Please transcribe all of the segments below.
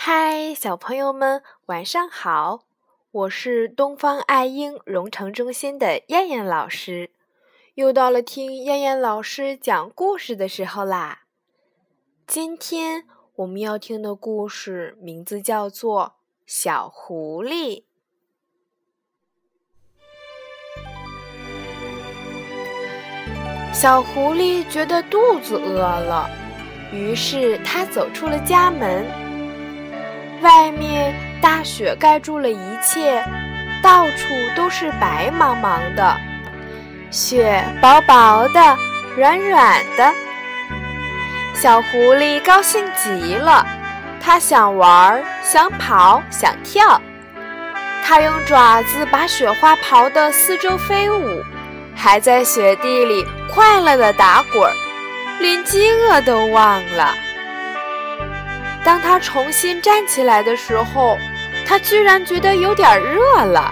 嗨，小朋友们，晚上好！我是东方爱婴融成中心的燕燕老师，又到了听燕燕老师讲故事的时候啦。今天我们要听的故事名字叫做《小狐狸》。小狐狸觉得肚子饿了，于是它走出了家门。外面大雪盖住了一切，到处都是白茫茫的，雪薄薄的，软软的。小狐狸高兴极了，它想玩，想跑，想跳。它用爪子把雪花刨得四周飞舞，还在雪地里快乐地打滚儿，连饥饿都忘了。当他重新站起来的时候，他居然觉得有点热了。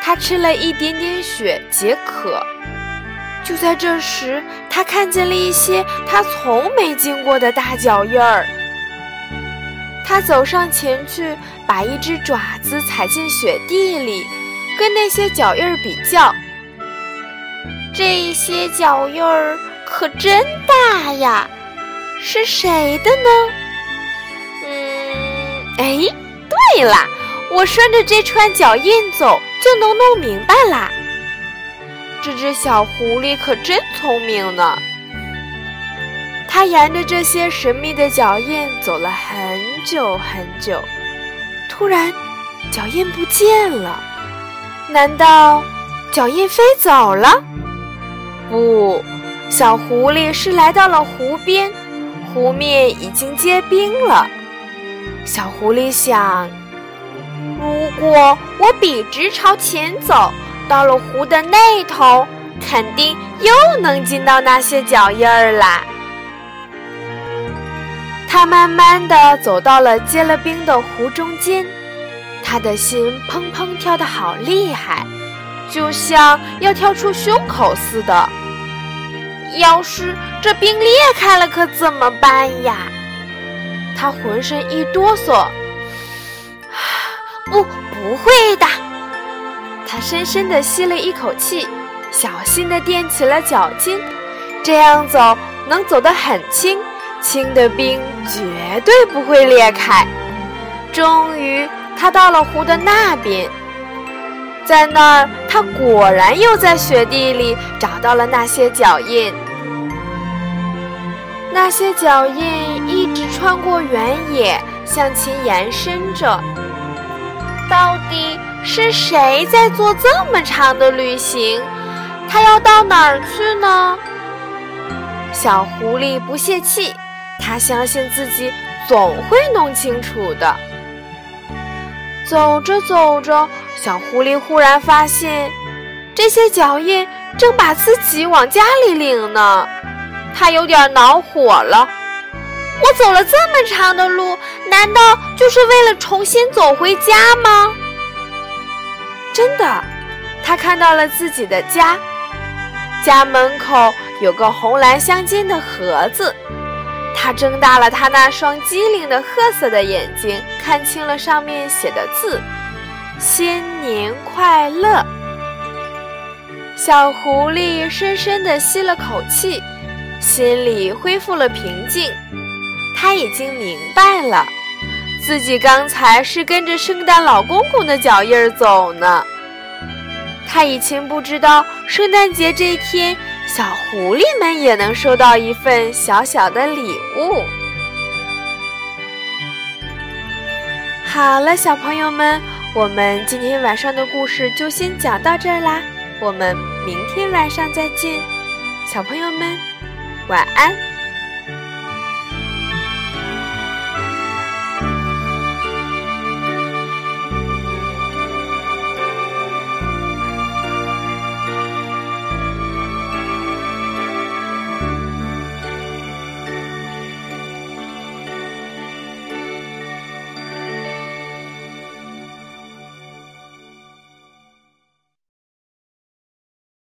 他吃了一点点雪解渴。就在这时，他看见了一些他从没见过的大脚印儿。他走上前去，把一只爪子踩进雪地里，跟那些脚印儿比较。这些脚印儿可真大呀！是谁的呢？嗯，哎，对了，我顺着这串脚印走，就能弄明白啦。这只小狐狸可真聪明呢。它沿着这些神秘的脚印走了很久很久，突然，脚印不见了。难道脚印飞走了？不，小狐狸是来到了湖边。湖面已经结冰了，小狐狸想：如果我笔直朝前走，到了湖的那头，肯定又能见到那些脚印儿啦。他慢慢的走到了结了冰的湖中间，他的心砰砰跳得好厉害，就像要跳出胸口似的。要是这冰裂开了，可怎么办呀？他浑身一哆嗦，不，不会的。他深深地吸了一口气，小心地垫起了脚尖，这样走能走得很轻，轻的冰绝对不会裂开。终于，他到了湖的那边。在那儿，他果然又在雪地里找到了那些脚印。那些脚印一直穿过原野，向前延伸着。到底是谁在做这么长的旅行？他要到哪儿去呢？小狐狸不泄气，他相信自己总会弄清楚的。走着走着。小狐狸忽然发现，这些脚印正把自己往家里领呢。他有点恼火了。我走了这么长的路，难道就是为了重新走回家吗？真的，他看到了自己的家，家门口有个红蓝相间的盒子。他睁大了他那双机灵的褐色的眼睛，看清了上面写的字。新年快乐！小狐狸深深地吸了口气，心里恢复了平静。他已经明白了，自己刚才是跟着圣诞老公公的脚印儿走呢。他以前不知道，圣诞节这一天，小狐狸们也能收到一份小小的礼物。好了，小朋友们。我们今天晚上的故事就先讲到这儿啦，我们明天晚上再见，小朋友们，晚安。